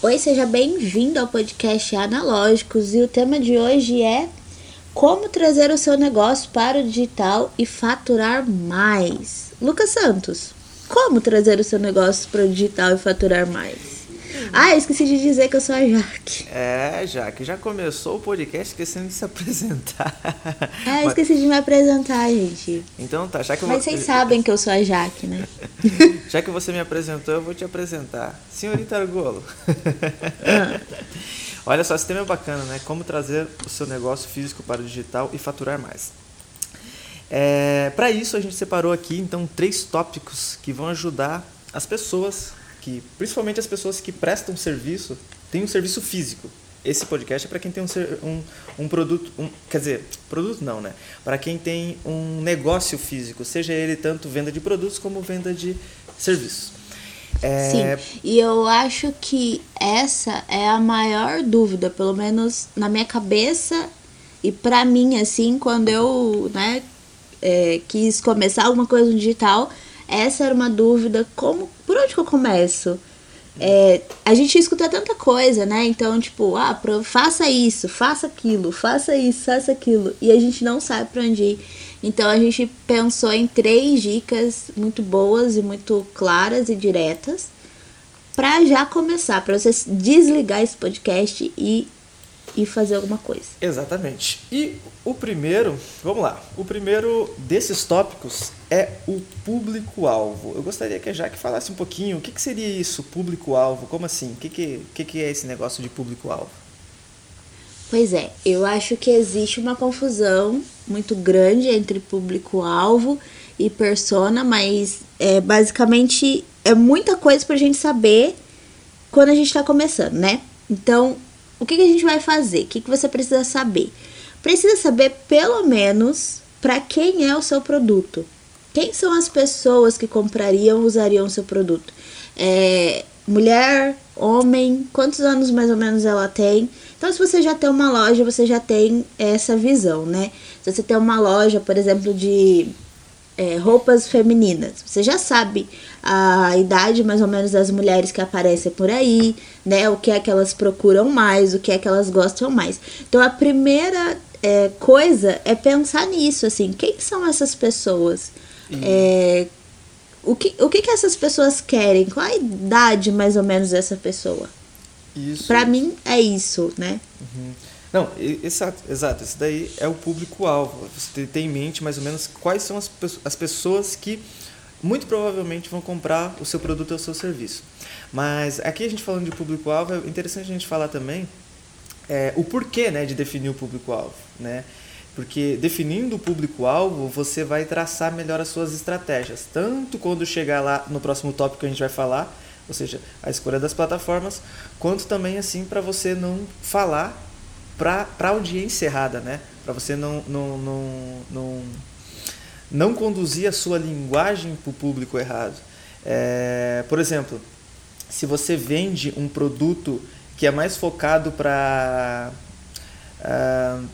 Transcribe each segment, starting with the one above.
Oi, seja bem-vindo ao podcast Analógicos e o tema de hoje é como trazer o seu negócio para o digital e faturar mais. Lucas Santos, como trazer o seu negócio para o digital e faturar mais? Ah, eu esqueci de dizer que eu sou a Jaque. É, Jaque, já começou o podcast esquecendo de se apresentar. Ah, eu esqueci de me apresentar, gente. Então tá, já que Mas vocês sabem que eu sou a Jaque, né? já que você me apresentou, eu vou te apresentar. Senhorita Argolo. Ah. Olha só, esse tema é bacana, né? Como trazer o seu negócio físico para o digital e faturar mais. É, para isso, a gente separou aqui, então, três tópicos que vão ajudar as pessoas que, principalmente as pessoas que prestam serviço, têm um serviço físico. Esse podcast é para quem tem um, um, um produto, um, quer dizer, produto não, né? Para quem tem um negócio físico, seja ele tanto venda de produtos como venda de serviços. É... Sim, e eu acho que essa é a maior dúvida, pelo menos na minha cabeça e para mim, assim, quando eu né, é, quis começar alguma coisa no digital, essa era uma dúvida, como, por onde que eu começo? É, a gente escuta tanta coisa, né? Então, tipo, ah, faça isso, faça aquilo, faça isso, faça aquilo. E a gente não sabe pra onde ir. Então, a gente pensou em três dicas muito boas e muito claras e diretas para já começar, para você desligar esse podcast e e fazer alguma coisa. Exatamente. E o primeiro, vamos lá, o primeiro desses tópicos é o público-alvo. Eu gostaria que a Jaque falasse um pouquinho o que, que seria isso, público-alvo, como assim? O que, que, que, que é esse negócio de público-alvo? Pois é, eu acho que existe uma confusão muito grande entre público-alvo e persona, mas é, basicamente é muita coisa pra gente saber quando a gente tá começando, né? Então, o que, que a gente vai fazer? O que, que você precisa saber? Precisa saber pelo menos para quem é o seu produto. Quem são as pessoas que comprariam, usariam o seu produto? É, mulher, homem, quantos anos mais ou menos ela tem? Então, se você já tem uma loja, você já tem essa visão, né? Se você tem uma loja, por exemplo, de é, roupas femininas. Você já sabe a idade mais ou menos das mulheres que aparecem por aí, né? O que é que elas procuram mais, o que é que elas gostam mais. Então a primeira é, coisa é pensar nisso, assim, quem são essas pessoas? É, o que, o que, que essas pessoas querem? Qual a idade mais ou menos dessa pessoa? Isso. Pra mim é isso, né? Uhum. Não, exato, exato. Esse daí é o público-alvo. Você tem em mente mais ou menos quais são as, as pessoas que muito provavelmente vão comprar o seu produto ou o seu serviço. Mas aqui a gente falando de público-alvo, é interessante a gente falar também é, o porquê né, de definir o público-alvo. Né? Porque definindo o público-alvo, você vai traçar melhor as suas estratégias. Tanto quando chegar lá no próximo tópico que a gente vai falar, ou seja, a escolha das plataformas, quanto também assim para você não falar para a audiência errada, né? Para você não, não, não, não, não conduzir a sua linguagem para o público errado. É, por exemplo, se você vende um produto que é mais focado para. Uh,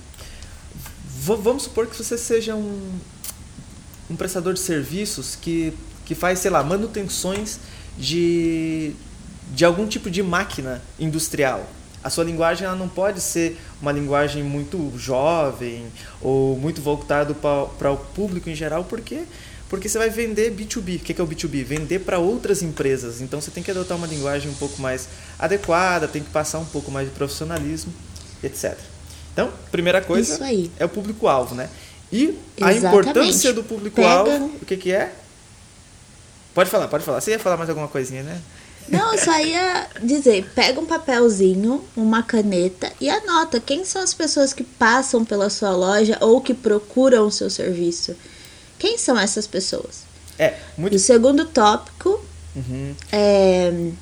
vamos supor que você seja um, um prestador de serviços que, que faz, sei lá, manutenções de, de algum tipo de máquina industrial a sua linguagem ela não pode ser uma linguagem muito jovem ou muito voltado para o público em geral, porque porque você vai vender B2B. O que é o B2B? Vender para outras empresas. Então você tem que adotar uma linguagem um pouco mais adequada, tem que passar um pouco mais de profissionalismo, etc. Então, primeira coisa é o público-alvo, né? E Exatamente. a importância do público-alvo, Pega... o que, que é? Pode falar, pode falar. Você ia falar mais alguma coisinha, né? Não, eu só ia dizer, pega um papelzinho, uma caneta e anota quem são as pessoas que passam pela sua loja ou que procuram o seu serviço. Quem são essas pessoas? É, muito... E o segundo tópico uhum. é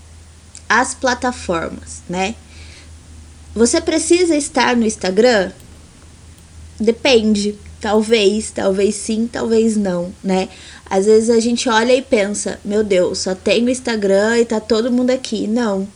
as plataformas, né? Você precisa estar no Instagram? Depende. Talvez, talvez sim, talvez não, né? Às vezes a gente olha e pensa, meu Deus, só tem o Instagram e tá todo mundo aqui. Não,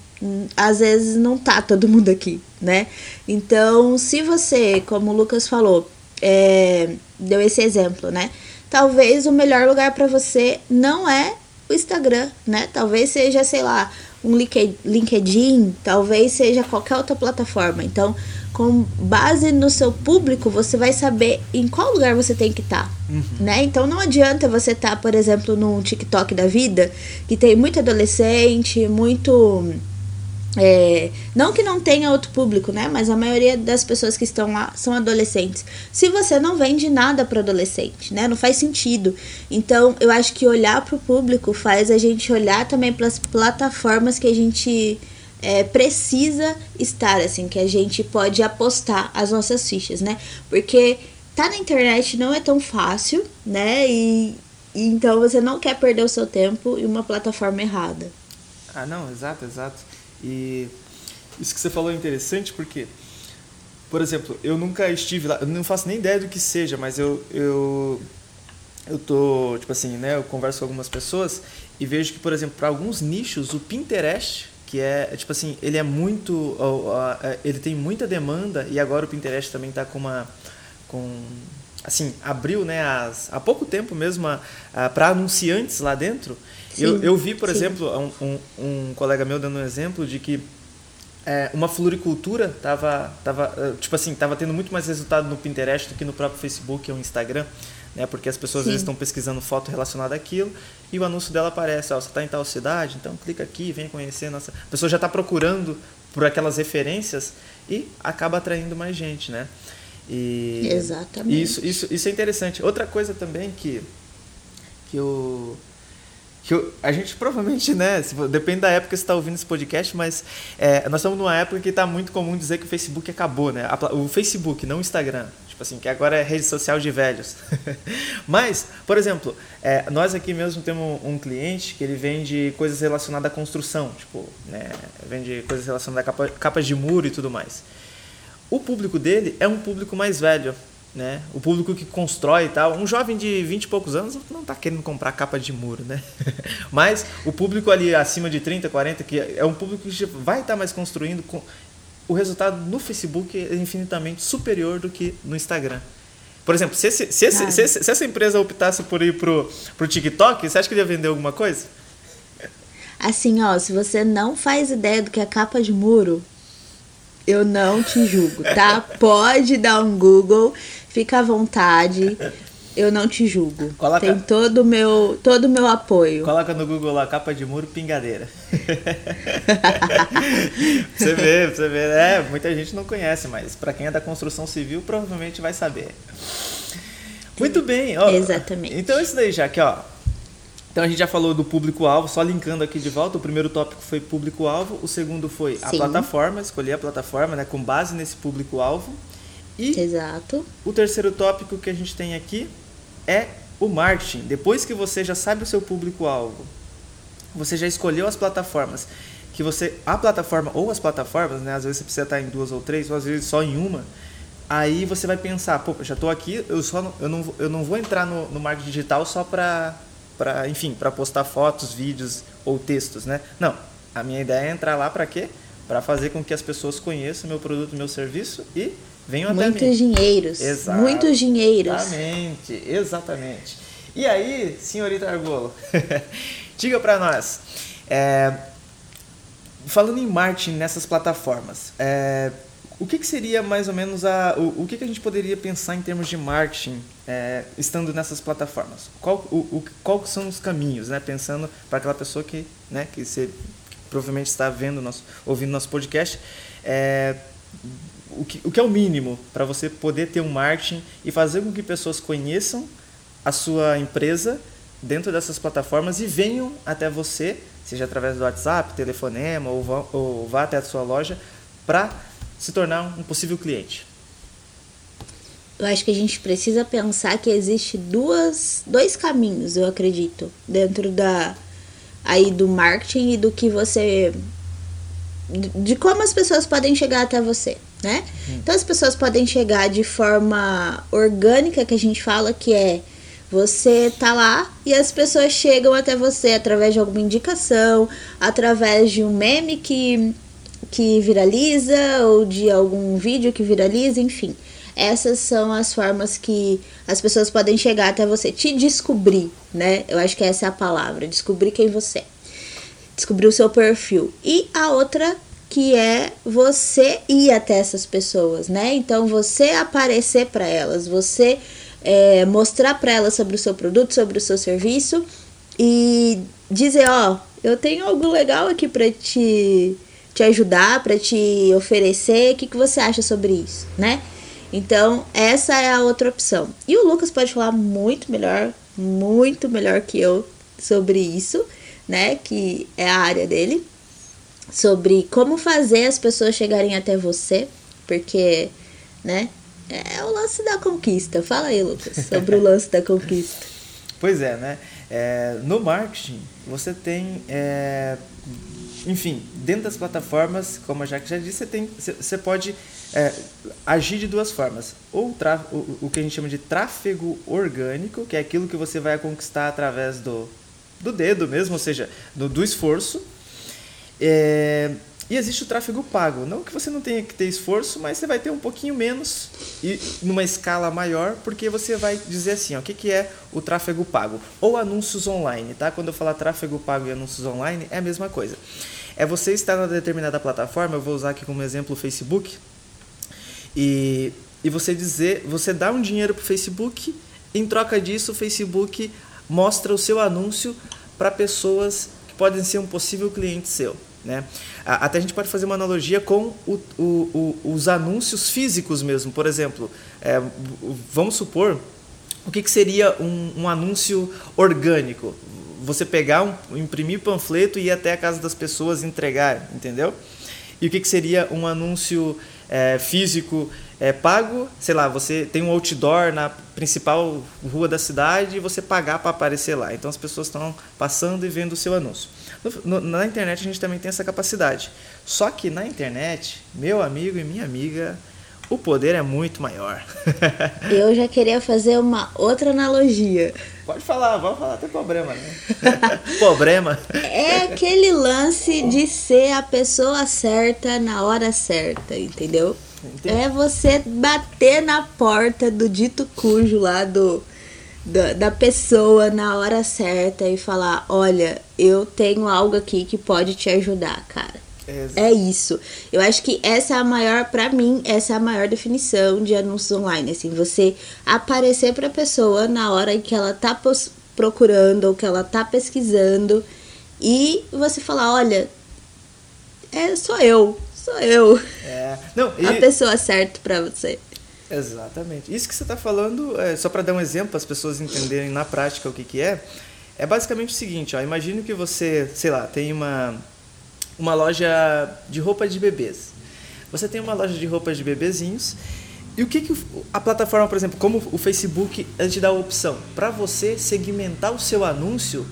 às vezes não tá todo mundo aqui, né? Então, se você, como o Lucas falou, é, deu esse exemplo, né? Talvez o melhor lugar para você não é o Instagram, né? Talvez seja, sei lá, um LinkedIn, talvez seja qualquer outra plataforma. Então, com base no seu público, você vai saber em qual lugar você tem que estar, tá, uhum. né? Então não adianta você estar, tá, por exemplo, num TikTok da vida, que tem muito adolescente, muito é, não que não tenha outro público, né? Mas a maioria das pessoas que estão lá são adolescentes. Se você não vende nada para adolescente, né? Não faz sentido. Então, eu acho que olhar para o público faz a gente olhar também para as plataformas que a gente é, precisa estar, assim, que a gente pode apostar as nossas fichas, né? Porque tá na internet não é tão fácil, né? E, e então você não quer perder o seu tempo em uma plataforma errada. Ah, não, exato, exato. E isso que você falou é interessante porque, por exemplo, eu nunca estive lá, eu não faço nem ideia do que seja, mas eu, eu, eu tô, tipo assim, né, eu converso com algumas pessoas e vejo que, por exemplo, para alguns nichos, o Pinterest, que é, tipo assim, ele é muito, é, ele tem muita demanda e agora o Pinterest também está com uma, com assim, abriu, né, as, há pouco tempo mesmo, para anunciantes lá dentro. Sim, eu, eu vi, por sim. exemplo, um, um, um, colega meu dando um exemplo de que é, uma floricultura tava, tava, eh, tipo assim, tava tendo muito mais resultado no Pinterest do que no próprio Facebook ou Instagram, né, porque as pessoas às vezes estão pesquisando foto relacionada àquilo e o anúncio dela aparece, ó, você está em tal cidade, então clica aqui, vem conhecer nossa... A pessoa já está procurando por aquelas referências e acaba atraindo mais gente, né? E Exatamente. Isso, isso, isso é interessante. Outra coisa também que, que eu que eu, a gente provavelmente, né, depende da época que você está ouvindo esse podcast, mas é, nós estamos numa época que está muito comum dizer que o Facebook acabou, né? O Facebook, não o Instagram. Tipo assim, que agora é rede social de velhos. mas, por exemplo, é, nós aqui mesmo temos um cliente que ele vende coisas relacionadas à construção, tipo, né, vende coisas relacionadas a capa, capas de muro e tudo mais. O público dele é um público mais velho, né? O público que constrói e tal. Um jovem de 20 e poucos anos não está querendo comprar capa de muro, né? Mas o público ali acima de 30, 40, que é um público que vai estar tá mais construindo. O resultado no Facebook é infinitamente superior do que no Instagram. Por exemplo, se, esse, se, esse, se, esse, se essa empresa optasse por ir pro, pro TikTok, você acha que ele ia vender alguma coisa? Assim, ó, se você não faz ideia do que é capa de muro, eu não te julgo, tá? Pode dar um Google, fica à vontade. Eu não te julgo. Coloca, Tem todo o meu, todo meu apoio. Coloca no Google lá, capa de muro, pingadeira. você vê, você vê. É, muita gente não conhece, mas para quem é da construção civil, provavelmente vai saber. Muito bem. Ó, Exatamente. Então, isso daí, já ó, então a gente já falou do público-alvo, só linkando aqui de volta. O primeiro tópico foi público-alvo, o segundo foi a Sim. plataforma, escolher a plataforma né, com base nesse público-alvo. E Exato. o terceiro tópico que a gente tem aqui é o marketing. Depois que você já sabe o seu público-alvo, você já escolheu as plataformas, que você a plataforma ou as plataformas, né, às vezes você precisa estar em duas ou três, ou às vezes só em uma. Aí você vai pensar, pô, já estou aqui, eu só eu não, eu não vou entrar no, no marketing digital só para para, enfim, para postar fotos, vídeos ou textos, né? Não, a minha ideia é entrar lá para quê? Para fazer com que as pessoas conheçam meu produto, meu serviço e venham até mim. Muitos dinheiros. Exato. Muitos dinheiros. Exatamente, exatamente. E aí, senhorita Argolo, diga para nós, é, falando em marketing nessas plataformas, é, o que, que, seria mais ou menos a. O, o que, que, a gente poderia pensar em termos de marketing é, estando nessas plataformas? Qual, o, o, qual são os caminhos, né? Pensando para aquela pessoa que, né, que, você, que provavelmente está vendo nosso, ouvindo nosso podcast. É, o, que, o que é o mínimo para você poder ter um marketing e fazer com que pessoas conheçam a sua empresa dentro dessas plataformas e venham até você, seja através do WhatsApp, telefonema ou vá, ou vá até a sua loja, para se tornar um possível cliente? Eu acho que a gente precisa pensar que existe duas, dois caminhos, eu acredito, dentro da aí do marketing e do que você de como as pessoas podem chegar até você, né? Então as pessoas podem chegar de forma orgânica, que a gente fala que é você tá lá e as pessoas chegam até você através de alguma indicação, através de um meme que que viraliza ou de algum vídeo que viraliza, enfim. Essas são as formas que as pessoas podem chegar até você, te descobrir, né? Eu acho que essa é a palavra, descobrir quem você é. descobrir o seu perfil. E a outra que é você ir até essas pessoas, né? Então você aparecer para elas, você é, mostrar para elas sobre o seu produto, sobre o seu serviço e dizer, ó, eu tenho algo legal aqui para te te ajudar, para te oferecer. O que, que você acha sobre isso, né? Então, essa é a outra opção. E o Lucas pode falar muito melhor, muito melhor que eu sobre isso, né? Que é a área dele sobre como fazer as pessoas chegarem até você, porque, né, é o lance da conquista. Fala aí, Lucas, sobre o lance da conquista. Pois é, né? É, no marketing, você tem, é, enfim, dentro das plataformas, como a Jaque já disse, você, tem, você pode é, agir de duas formas. Ou o, o que a gente chama de tráfego orgânico, que é aquilo que você vai conquistar através do, do dedo mesmo, ou seja, do, do esforço, é, e existe o tráfego pago. Não que você não tenha que ter esforço, mas você vai ter um pouquinho menos e numa escala maior, porque você vai dizer assim, ó, o que, que é o tráfego pago? Ou anúncios online, tá? Quando eu falar tráfego pago e anúncios online, é a mesma coisa. É você estar na determinada plataforma, eu vou usar aqui como exemplo o Facebook, e, e você dizer, você dá um dinheiro para o Facebook, em troca disso o Facebook mostra o seu anúncio para pessoas que podem ser um possível cliente seu. Né? Até a gente pode fazer uma analogia com o, o, o, os anúncios físicos mesmo. Por exemplo, é, vamos supor o que, que seria um, um, anúncio orgânico. Você pegar, um, imprimir panfleto e ir até a casa das pessoas entregar, entendeu? E o que, que seria um anúncio é, físico é, pago, sei lá, você tem um outdoor na principal rua da cidade e você pagar para aparecer lá. Então as pessoas estão passando e vendo o seu anúncio. No, na internet a gente também tem essa capacidade. Só que na internet, meu amigo e minha amiga, o poder é muito maior. Eu já queria fazer uma outra analogia. Pode falar, vamos falar, tem problema, né? problema. É aquele lance de ser a pessoa certa na hora certa, entendeu? Entendi. É você bater na porta do dito cujo lá do da, da pessoa na hora certa e falar: olha, eu tenho algo aqui que pode te ajudar, cara. É isso. Eu acho que essa é a maior, para mim, essa é a maior definição de anúncios online. Assim, você aparecer pra pessoa na hora em que ela tá procurando ou que ela tá pesquisando e você falar: olha, é só eu, sou eu. É. Não, e... A pessoa certa para você. Exatamente. Isso que você está falando, é, só para dar um exemplo, as pessoas entenderem na prática o que, que é, é basicamente o seguinte, ó, imagine que você, sei lá, tem uma, uma loja de roupas de bebês. Você tem uma loja de roupas de bebezinhos e o que, que a plataforma, por exemplo, como o Facebook, te dá a opção para você segmentar o seu anúncio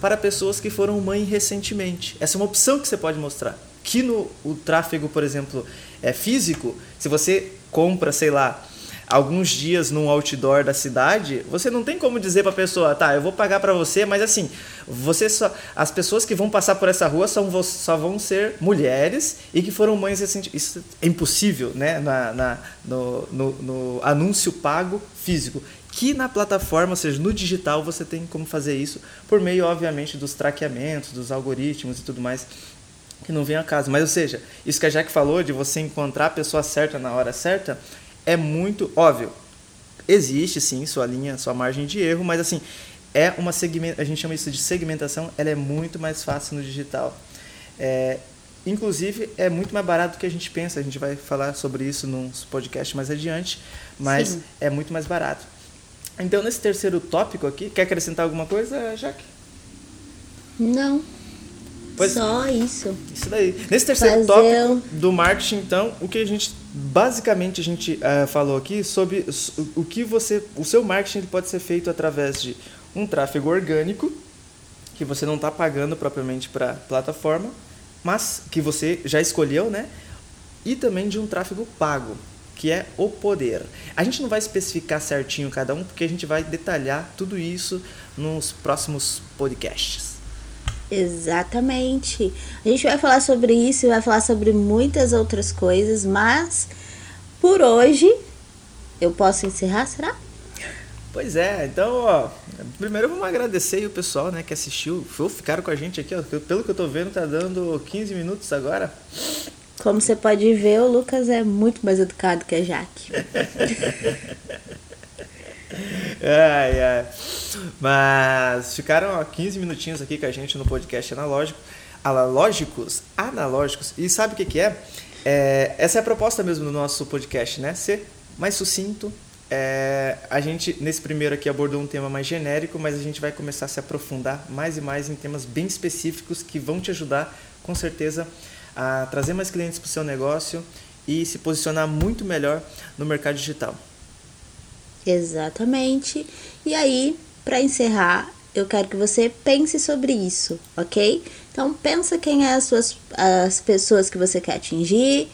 para pessoas que foram mãe recentemente. Essa é uma opção que você pode mostrar. Que no o tráfego, por exemplo, é físico, se você compra, sei lá, alguns dias num outdoor da cidade, você não tem como dizer para a pessoa, tá, eu vou pagar para você, mas assim, você só, as pessoas que vão passar por essa rua são, só vão ser mulheres e que foram mães recentemente. Isso é impossível, né, na, na no, no, no anúncio pago físico. Que na plataforma, ou seja, no digital, você tem como fazer isso por meio, obviamente, dos traqueamentos, dos algoritmos e tudo mais que não vem a caso. Mas, ou seja, isso que a Jack falou de você encontrar a pessoa certa na hora certa é muito óbvio. Existe sim sua linha, sua margem de erro, mas assim, é uma segmento, a gente chama isso de segmentação, ela é muito mais fácil no digital. É, inclusive, é muito mais barato do que a gente pensa. A gente vai falar sobre isso num podcast mais adiante, mas sim. é muito mais barato. Então, nesse terceiro tópico aqui, quer acrescentar alguma coisa, Jaque? Não. Pois, Só isso. Isso daí. Nesse terceiro Fazer... tópico do marketing, então, o que a gente basicamente a gente uh, falou aqui sobre o que você, o seu marketing pode ser feito através de um tráfego orgânico que você não está pagando propriamente para a plataforma, mas que você já escolheu, né? E também de um tráfego pago, que é o poder. A gente não vai especificar certinho cada um, porque a gente vai detalhar tudo isso nos próximos podcasts. Exatamente. A gente vai falar sobre isso e vai falar sobre muitas outras coisas, mas por hoje eu posso encerrar, será? Pois é, então, ó, primeiro vamos agradecer o pessoal, né, que assistiu, ficaram com a gente aqui, ó, pelo que eu tô vendo, tá dando 15 minutos agora. Como você pode ver, o Lucas é muito mais educado que a Jaque. ai, ai. Mas ficaram ó, 15 minutinhos aqui com a gente no podcast analógico. Analógicos? Analógicos. E sabe o que, que é? é? Essa é a proposta mesmo do nosso podcast, né? Ser mais sucinto, é, a gente, nesse primeiro aqui, abordou um tema mais genérico, mas a gente vai começar a se aprofundar mais e mais em temas bem específicos que vão te ajudar, com certeza, a trazer mais clientes para o seu negócio e se posicionar muito melhor no mercado digital. Exatamente. E aí, para encerrar, eu quero que você pense sobre isso, ok? Então, pensa quem é as, suas, as pessoas que você quer atingir,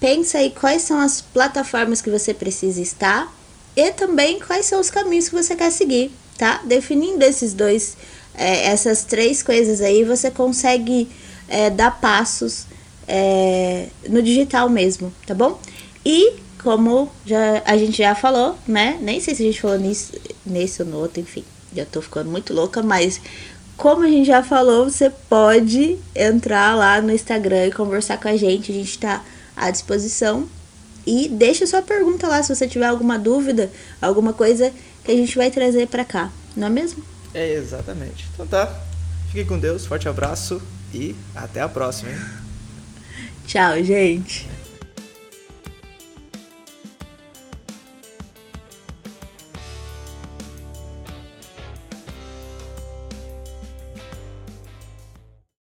pensa aí quais são as plataformas que você precisa estar e também quais são os caminhos que você quer seguir, tá? Definindo esses dois, é, essas três coisas aí, você consegue é, dar passos é, no digital mesmo, tá bom? E como já, a gente já falou, né? Nem sei se a gente falou nisso, nesse ou no outro, enfim, já tô ficando muito louca, mas como a gente já falou, você pode entrar lá no Instagram e conversar com a gente, a gente tá à disposição e deixa sua pergunta lá se você tiver alguma dúvida, alguma coisa que a gente vai trazer para cá, não é mesmo? É, exatamente. Então tá. Fique com Deus, forte abraço e até a próxima, hein? Tchau, gente.